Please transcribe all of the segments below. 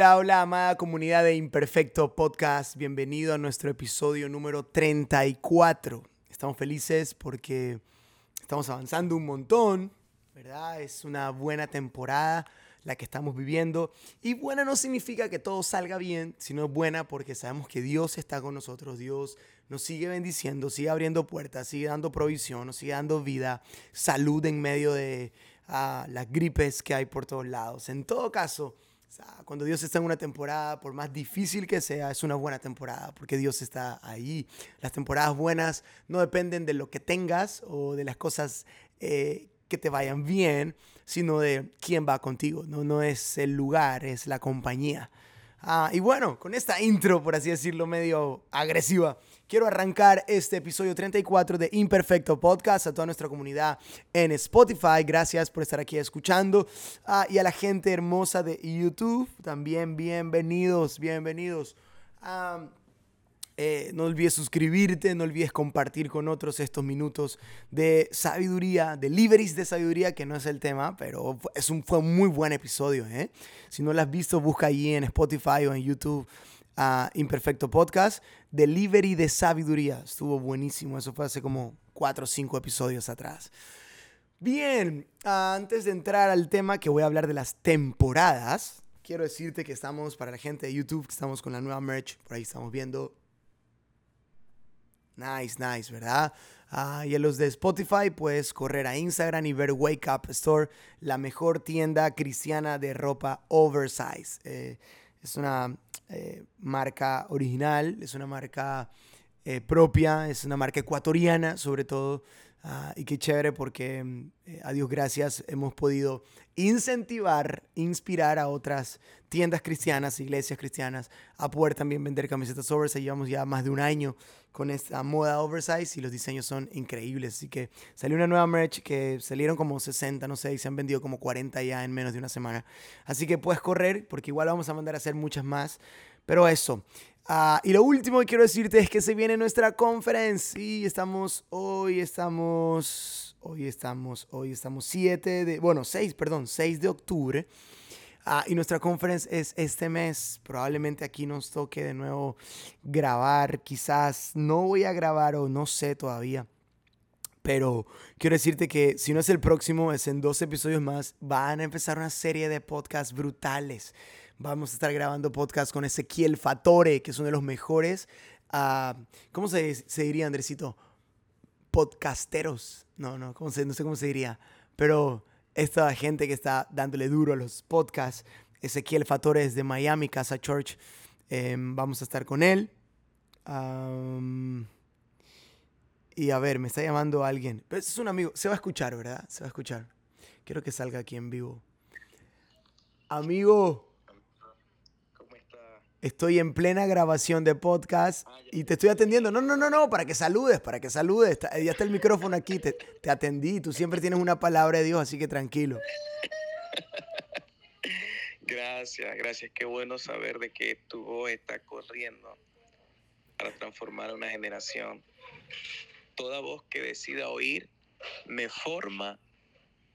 Hola, hola, amada comunidad de Imperfecto Podcast. Bienvenido a nuestro episodio número 34. Estamos felices porque estamos avanzando un montón, ¿verdad? Es una buena temporada la que estamos viviendo. Y buena no significa que todo salga bien, sino buena porque sabemos que Dios está con nosotros. Dios nos sigue bendiciendo, sigue abriendo puertas, sigue dando provisión, nos sigue dando vida, salud en medio de ah, las gripes que hay por todos lados. En todo caso, cuando Dios está en una temporada, por más difícil que sea, es una buena temporada, porque Dios está ahí. Las temporadas buenas no dependen de lo que tengas o de las cosas eh, que te vayan bien, sino de quién va contigo. No, no es el lugar, es la compañía. Ah, y bueno, con esta intro, por así decirlo, medio agresiva, quiero arrancar este episodio 34 de Imperfecto Podcast a toda nuestra comunidad en Spotify. Gracias por estar aquí escuchando. Ah, y a la gente hermosa de YouTube, también bienvenidos, bienvenidos. Ah, eh, no olvides suscribirte, no olvides compartir con otros estos minutos de sabiduría, deliveries de sabiduría, que no es el tema, pero es un, fue un muy buen episodio. ¿eh? Si no lo has visto, busca allí en Spotify o en YouTube a Imperfecto Podcast, Delivery de Sabiduría. Estuvo buenísimo, eso fue hace como cuatro o cinco episodios atrás. Bien, antes de entrar al tema que voy a hablar de las temporadas, quiero decirte que estamos, para la gente de YouTube, que estamos con la nueva merch, por ahí estamos viendo Nice, nice, ¿verdad? Ah, y a los de Spotify puedes correr a Instagram y ver Wake Up Store, la mejor tienda cristiana de ropa oversize. Eh, es una eh, marca original, es una marca eh, propia, es una marca ecuatoriana sobre todo. Ah, y qué chévere porque, mm, eh, a Dios gracias, hemos podido incentivar, inspirar a otras tiendas cristianas, iglesias cristianas, a poder también vender camisetas oversize. Llevamos ya más de un año con esta moda oversize y los diseños son increíbles. Así que salió una nueva merch que salieron como 60, no sé, y se han vendido como 40 ya en menos de una semana. Así que puedes correr porque igual vamos a mandar a hacer muchas más. Pero eso, Ah, y lo último que quiero decirte es que se viene nuestra conferencia. Y estamos, hoy estamos, hoy estamos, hoy estamos 7 de, bueno, 6, perdón, 6 de octubre. Ah, y nuestra conferencia es este mes. Probablemente aquí nos toque de nuevo grabar. Quizás no voy a grabar o no sé todavía. Pero quiero decirte que si no es el próximo, es en dos episodios más. Van a empezar una serie de podcasts brutales Vamos a estar grabando podcast con Ezequiel Fatore, que es uno de los mejores. Uh, ¿Cómo se, diría, Andresito? Podcasteros. No, no, ¿cómo se, no sé cómo se diría. Pero esta gente que está dándole duro a los podcasts. Ezequiel Fatore es de Miami, Casa Church. Eh, vamos a estar con él. Y a ver, me está llamando alguien. Pero es un amigo. Se va a escuchar, ¿verdad? Se va a escuchar. Quiero que salga aquí en vivo. Amigo. Estoy en plena grabación de podcast y te estoy atendiendo. No, no, no, no, para que saludes, para que saludes. Ya está el micrófono aquí, te, te atendí. Tú siempre tienes una palabra de Dios, así que tranquilo. Gracias, gracias. Qué bueno saber de que tu voz está corriendo para transformar una generación. Toda voz que decida oír me forma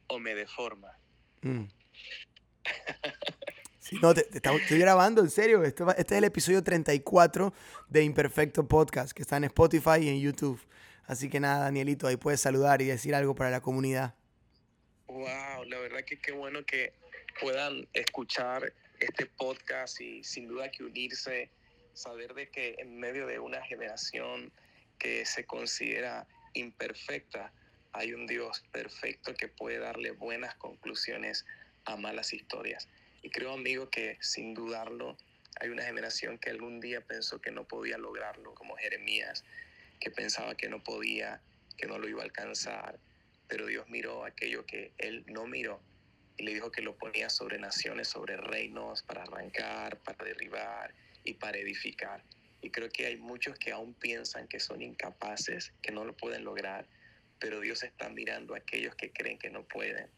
o me deforma. Mm. no, te, estoy grabando, en serio. Este, este, es el episodio 34 de Imperfecto Podcast, que está en Spotify y en YouTube. Así que nada, Danielito, ahí puedes saludar y decir algo para la comunidad. Wow, la verdad que qué bueno que puedan escuchar este podcast y sin duda que unirse, saber de que en medio de una generación que se considera imperfecta, hay un Dios perfecto que puede darle buenas conclusiones a malas historias. Y creo, amigo, que sin dudarlo, hay una generación que algún día pensó que no podía lograrlo, como Jeremías, que pensaba que no podía, que no lo iba a alcanzar, pero Dios miró aquello que él no miró y le dijo que lo ponía sobre naciones, sobre reinos, para arrancar, para derribar y para edificar. Y creo que hay muchos que aún piensan que son incapaces, que no lo pueden lograr, pero Dios está mirando a aquellos que creen que no pueden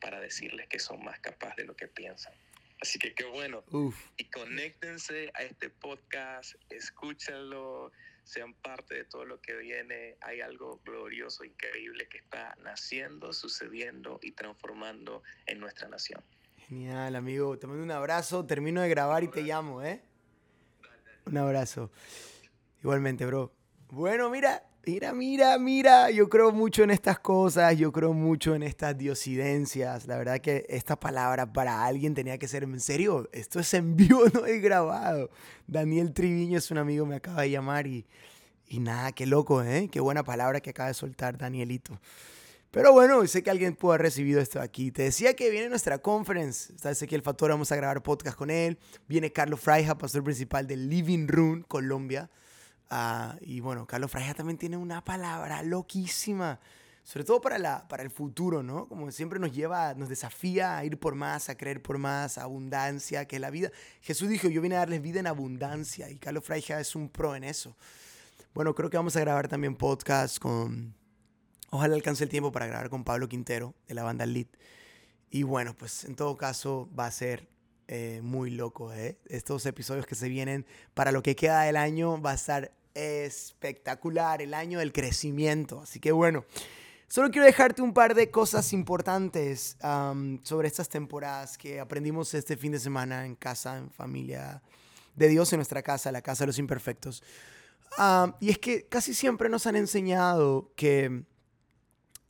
para decirles que son más capaces de lo que piensan. Así que qué bueno. Y conéctense a este podcast, escúchenlo, sean parte de todo lo que viene. Hay algo glorioso, increíble que está naciendo, sucediendo y transformando en nuestra nación. Genial, amigo. Te mando un abrazo. Termino de grabar y te llamo, ¿eh? Un abrazo. Igualmente, bro. Bueno, mira, mira, mira, mira. Yo creo mucho en estas cosas. Yo creo mucho en estas diosidencias. La verdad que esta palabra para alguien tenía que ser en serio. Esto es en vivo, no es grabado. Daniel Triviño es un amigo, me acaba de llamar y, y nada, qué loco, ¿eh? Qué buena palabra que acaba de soltar Danielito. Pero bueno, sé que alguien pudo haber recibido esto aquí. Te decía que viene nuestra conference. Está que el Factor, vamos a grabar podcast con él. Viene Carlos Fraija, pastor principal de Living Room, Colombia. Ah, y bueno, Carlos Fraija también tiene una palabra loquísima. Sobre todo para, la, para el futuro, ¿no? Como siempre nos lleva, nos desafía a ir por más, a creer por más, abundancia, que la vida. Jesús dijo, yo vine a darles vida en abundancia. Y Carlos Fraija es un pro en eso. Bueno, creo que vamos a grabar también podcast con Ojalá alcance el tiempo para grabar con Pablo Quintero de la banda Lead. Y bueno, pues en todo caso va a ser eh, muy loco. ¿eh? Estos episodios que se vienen para lo que queda del año va a estar espectacular, el año del crecimiento. Así que bueno, solo quiero dejarte un par de cosas importantes sobre estas temporadas que aprendimos este fin de semana en casa, en familia de Dios, en nuestra casa, la casa de los imperfectos. y es que casi siempre nos han enseñado que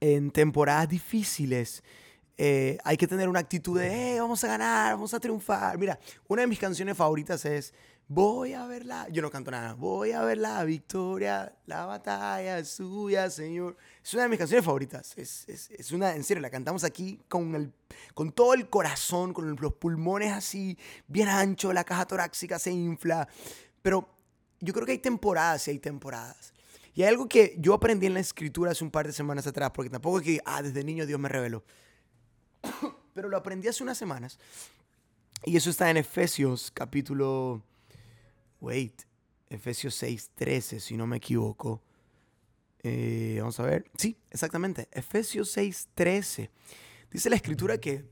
en temporadas difíciles, eh, hay que tener una actitud de, eh, vamos a ganar, vamos a triunfar. Mira, una de mis canciones favoritas es, voy a ver la, yo no canto nada, voy a ver la victoria, la batalla es suya, Señor. Es una de mis canciones favoritas. Es, es, es, una, en serio, la cantamos aquí con, el, con todo el corazón, con los pulmones así, bien ancho, la caja torácica se infla. Pero yo creo que hay temporadas y hay temporadas. Y hay algo que yo aprendí en la escritura hace un par de semanas atrás, porque tampoco es que, ah, desde niño Dios me reveló. Pero lo aprendí hace unas semanas. Y eso está en Efesios capítulo... Wait. Efesios 6, 13, si no me equivoco. Eh, vamos a ver. Sí, exactamente. Efesios 6, 13. Dice la escritura que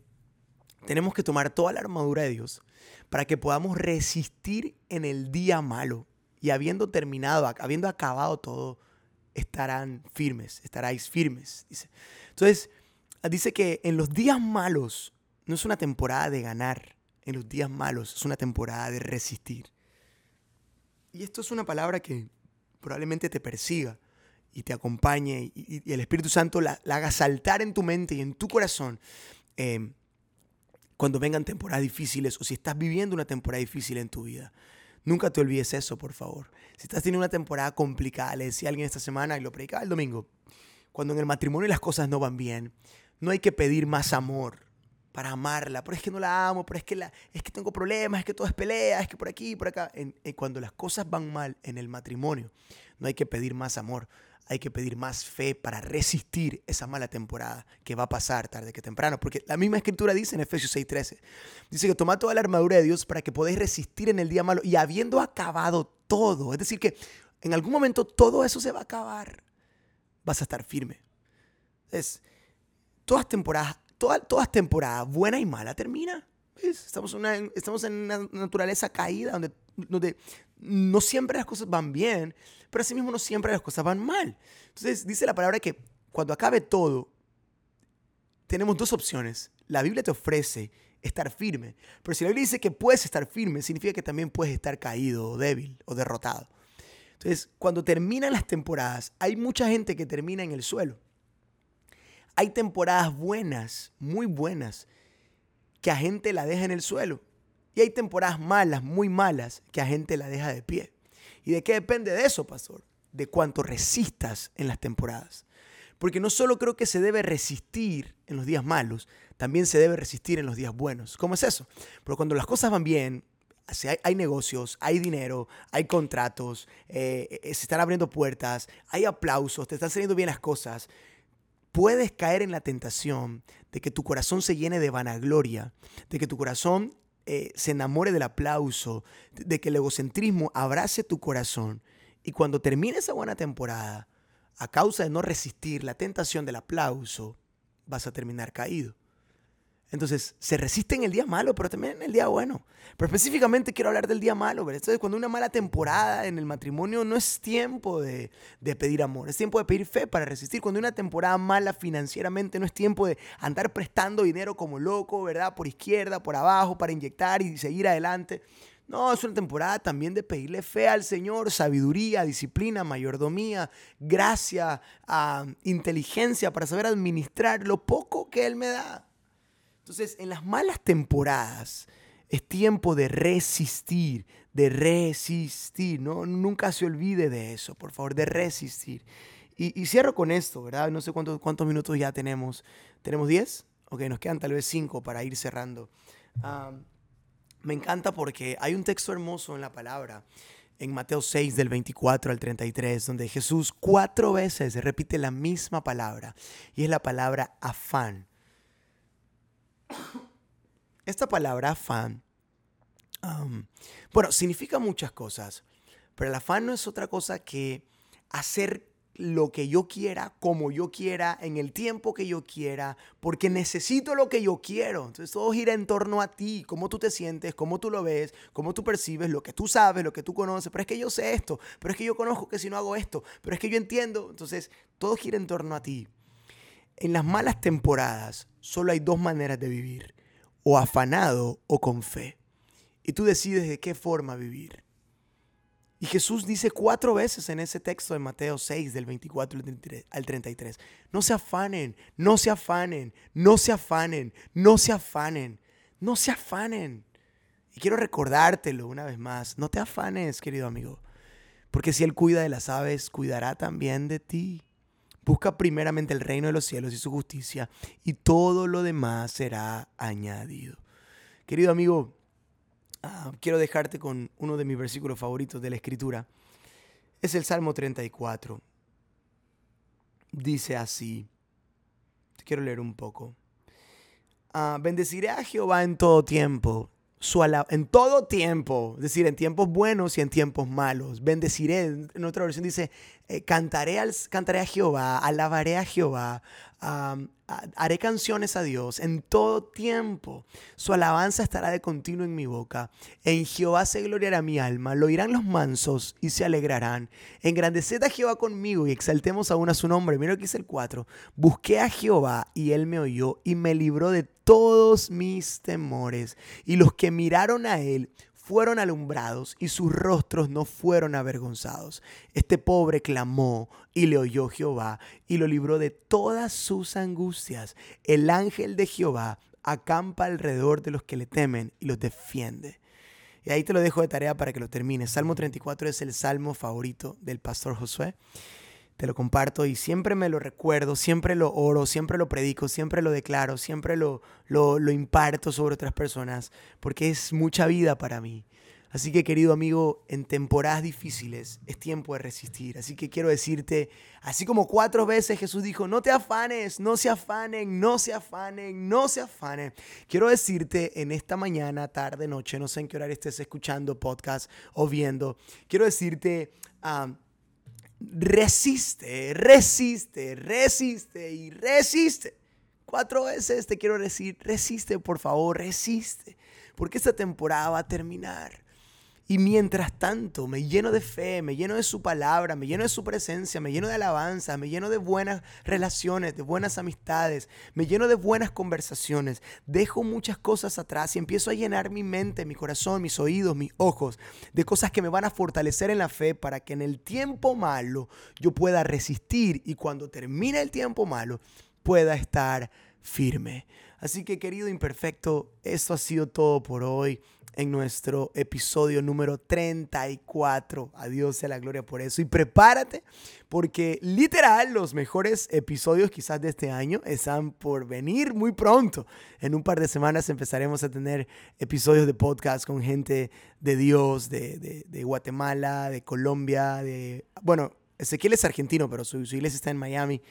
tenemos que tomar toda la armadura de Dios para que podamos resistir en el día malo y habiendo terminado, habiendo acabado todo, estarán firmes, estaráis firmes, dice. Entonces, dice que en los días malos no es una temporada de ganar, en los días malos es una temporada de resistir. Y esto es una palabra que probablemente te persiga y te acompañe y, el Espíritu Santo la, haga saltar en tu mente y en tu corazón eh, cuando vengan temporadas difíciles o si estás viviendo una temporada difícil en tu vida. Nunca te olvides eso, por favor. Si estás teniendo una temporada complicada, le decía a alguien esta semana y lo predicaba el domingo, cuando en el matrimonio las cosas no van bien, no hay que pedir más amor para amarla, pero es que no la amo, pero es que, la, es que tengo problemas, es que todo es pelea, es que por aquí, por acá. cuando las cosas van mal en el matrimonio, no hay que pedir más amor, hay que pedir más fe para resistir esa mala temporada que va a pasar tarde que temprano. Porque la misma escritura dice en Efesios 6:13, dice que toma toda la armadura de Dios para que podáis resistir en el día malo y habiendo acabado todo, es decir, que en algún momento todo eso se va a acabar, vas a estar firme. Es, todas temporadas, todas, todas temporadas, buena y mala, termina. Estamos, una, estamos en una naturaleza caída donde, donde no siempre las cosas van bien, pero asimismo no siempre las cosas van mal. Entonces dice la palabra que cuando acabe todo, tenemos dos opciones. La Biblia te ofrece estar firme, pero si la Biblia dice que puedes estar firme, significa que también puedes estar caído o débil o derrotado. Entonces, cuando terminan las temporadas, hay mucha gente que termina en el suelo. Hay temporadas buenas, muy buenas, que a gente la deja en el suelo. Y hay temporadas malas, muy malas, que a gente la deja de pie. ¿Y de qué depende de eso, pastor? De cuánto resistas en las temporadas. Porque no solo creo que se debe resistir en los días malos, también se debe resistir en los días buenos. ¿Cómo es eso? Pero cuando las cosas van bien, hay, negocios, hay dinero, hay contratos, eh, eh, se están abriendo puertas, hay aplausos, te están saliendo bien las cosas, puedes caer en la tentación de que tu corazón se llene de vanagloria, de que tu corazón eh, se enamore del aplauso, de que el egocentrismo abrace tu corazón. Y cuando termine esa buena temporada, a causa de no resistir la tentación del aplauso, vas a terminar caído. Entonces, se resiste en el día malo, pero también en el día bueno. Pero específicamente quiero hablar del día malo. ¿verdad? Entonces, cuando una mala temporada en el matrimonio no es tiempo de, pedir amor, es tiempo de pedir fe para resistir. Cuando una temporada mala financieramente no es tiempo de andar prestando dinero como loco, ¿verdad? Por izquierda, por abajo, para inyectar y seguir adelante. No, es una temporada también de pedirle fe al Señor, sabiduría, disciplina, mayordomía, gracia, uh, inteligencia para saber administrar lo poco que Él me da. Entonces, en las malas temporadas es tiempo de resistir, de resistir, ¿no? Nunca se olvide de eso, por favor, de resistir. Y, cierro con esto, ¿verdad? No sé cuántos, minutos ya tenemos. ¿Tenemos 10? Ok, nos quedan tal vez 5 para ir cerrando. me encanta porque hay un texto hermoso en la palabra, en Mateo 6 del 24 al 33, donde Jesús cuatro veces repite la misma palabra, y es la palabra afán. Esta palabra afán, bueno, significa muchas cosas, pero el afán no es otra cosa que hacer lo que yo quiera, como yo quiera, en el tiempo que yo quiera, porque necesito lo que yo quiero. Entonces todo gira en torno a ti, cómo tú te sientes, cómo tú lo ves, cómo tú percibes, lo que tú sabes, lo que tú conoces. Pero es que yo sé esto, pero es que yo conozco que si no hago esto, pero es que yo entiendo. Entonces todo gira en torno a ti. En las malas temporadas solo hay dos maneras de vivir, o afanado o con fe. Y tú decides de qué forma vivir. Y Jesús dice cuatro veces en ese texto de Mateo 6, del 24 al 33, no se afanen, no se afanen, no se afanen, no se afanen, no se afanen. Y quiero recordártelo una vez más, no te afanes, querido amigo, porque si Él cuida de las aves, cuidará también de ti. Busca primeramente el reino de los cielos y su justicia, y todo lo demás será añadido. Querido amigo, ah, quiero dejarte con uno de mis versículos favoritos de la Escritura. Es el Salmo 34. Dice así. Quiero leer un poco. Ah, bendeciré a Jehová en todo tiempo en todo tiempo, es decir, en tiempos buenos y en tiempos malos. Bendeciré, en otra versión dice, eh, cantaré, al, cantaré a Jehová, alabaré a Jehová, haré canciones a Dios en todo tiempo. Su alabanza estará de continuo en mi boca. En Jehová se gloriará mi alma, lo oirán los mansos y se alegrarán. Engrandeced a Jehová conmigo y exaltemos aún a su nombre. Mira lo que dice el 4. Busqué a Jehová y él me oyó y me libró de todos mis temores. Y los que miraron a él fueron alumbrados y sus rostros no fueron avergonzados. Este pobre clamó y le oyó Jehová y lo libró de todas sus angustias. El ángel de Jehová acampa alrededor de los que le temen y los defiende. Y ahí te lo dejo de tarea para que lo termines. Salmo 34 es el salmo favorito del pastor Josué te lo comparto y siempre me lo recuerdo, siempre lo oro, siempre lo predico, siempre lo declaro, siempre lo, lo, lo imparto sobre otras personas, porque es mucha vida para mí. Así que querido amigo, en temporadas difíciles es tiempo de resistir. Así que quiero decirte, así como cuatro veces Jesús dijo, no te afanes, no se afanen, no se afanen, no se afanen. Quiero decirte en esta mañana, tarde, noche, no sé en qué horario estés escuchando podcast o viendo, quiero decirte... Um, resiste, resiste, resiste y resiste. Cuatro veces te quiero decir, resiste, por favor, resiste. Porque esta temporada va a terminar. Y mientras tanto, me lleno de fe, me lleno de su palabra, me lleno de su presencia, me lleno de alabanza, me lleno de buenas relaciones, de buenas amistades, me lleno de buenas conversaciones. Dejo muchas cosas atrás y empiezo a llenar mi mente, mi corazón, mis oídos, mis ojos de cosas que me van a fortalecer en la fe para que en el tiempo malo yo pueda resistir y cuando termine el tiempo malo pueda estar firme. Así que querido imperfecto, esto ha sido todo por hoy en nuestro episodio número 34. Adiós sea la gloria por eso. Y prepárate porque literal los mejores episodios quizás de este año están por venir muy pronto. En un par de semanas empezaremos a tener episodios de podcast con gente de Dios, de, de, Guatemala, de Colombia, de... Bueno, Ezequiel es argentino, pero su, su iglesia está en Miami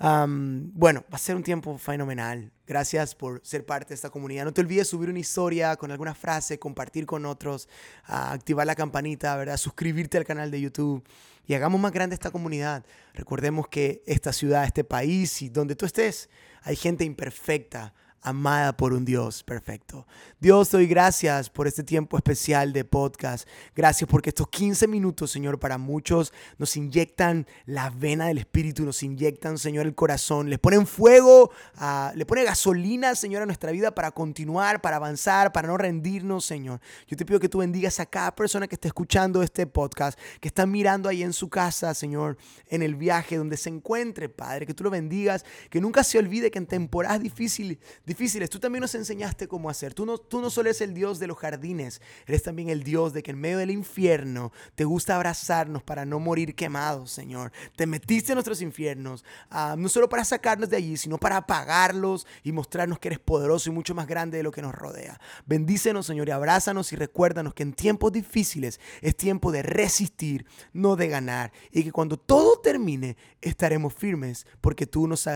bueno, va a ser un tiempo fenomenal. Gracias por ser parte de esta comunidad. No te olvides subir una historia con alguna frase, compartir con otros, activar la campanita, ¿verdad? suscribirte al canal de YouTube y hagamos más grande esta comunidad. Recordemos que esta ciudad, este país y donde tú estés, hay gente imperfecta amada por un Dios perfecto. Dios, doy gracias por este tiempo especial de podcast. Gracias porque estos 15 minutos, Señor, para muchos nos inyectan la vena del Espíritu, nos inyectan, Señor, el corazón, les ponen fuego, uh, le pone gasolina, Señor, a nuestra vida para continuar, para avanzar, para no rendirnos, Señor. Yo te pido que tú bendigas a cada persona que esté escuchando este podcast, que está mirando ahí en su casa, Señor, en el viaje donde se encuentre, Padre, que tú lo bendigas, que nunca se olvide que en temporadas difíciles, difíciles tú también nos enseñaste cómo hacer. Tú no, tú no solo eres el Dios de los jardines, eres también el Dios de que en medio del infierno te gusta abrazarnos para no morir quemados, Señor. Te metiste en nuestros infiernos, uh, no solo para sacarnos de allí, sino para apagarlos y mostrarnos que eres poderoso y mucho más grande de lo que nos rodea. Bendícenos, Señor, y abrázanos y recuérdanos que en tiempos difíciles es tiempo de resistir, no de ganar. Y que cuando todo termine, estaremos firmes porque tú nos,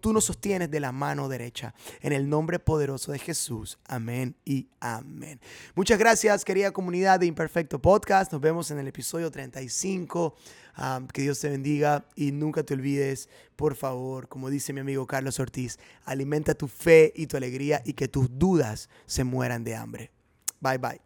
tú nos sostienes de la mano derecha. El nombre poderoso de Jesús. Amén y amén. Muchas gracias, querida comunidad de Imperfecto Podcast. Nos vemos en el episodio 35. Um, que Dios te bendiga y nunca te olvides, por favor, como dice mi amigo Carlos Ortiz, alimenta tu fe y tu alegría y que tus dudas se mueran de hambre. Bye bye.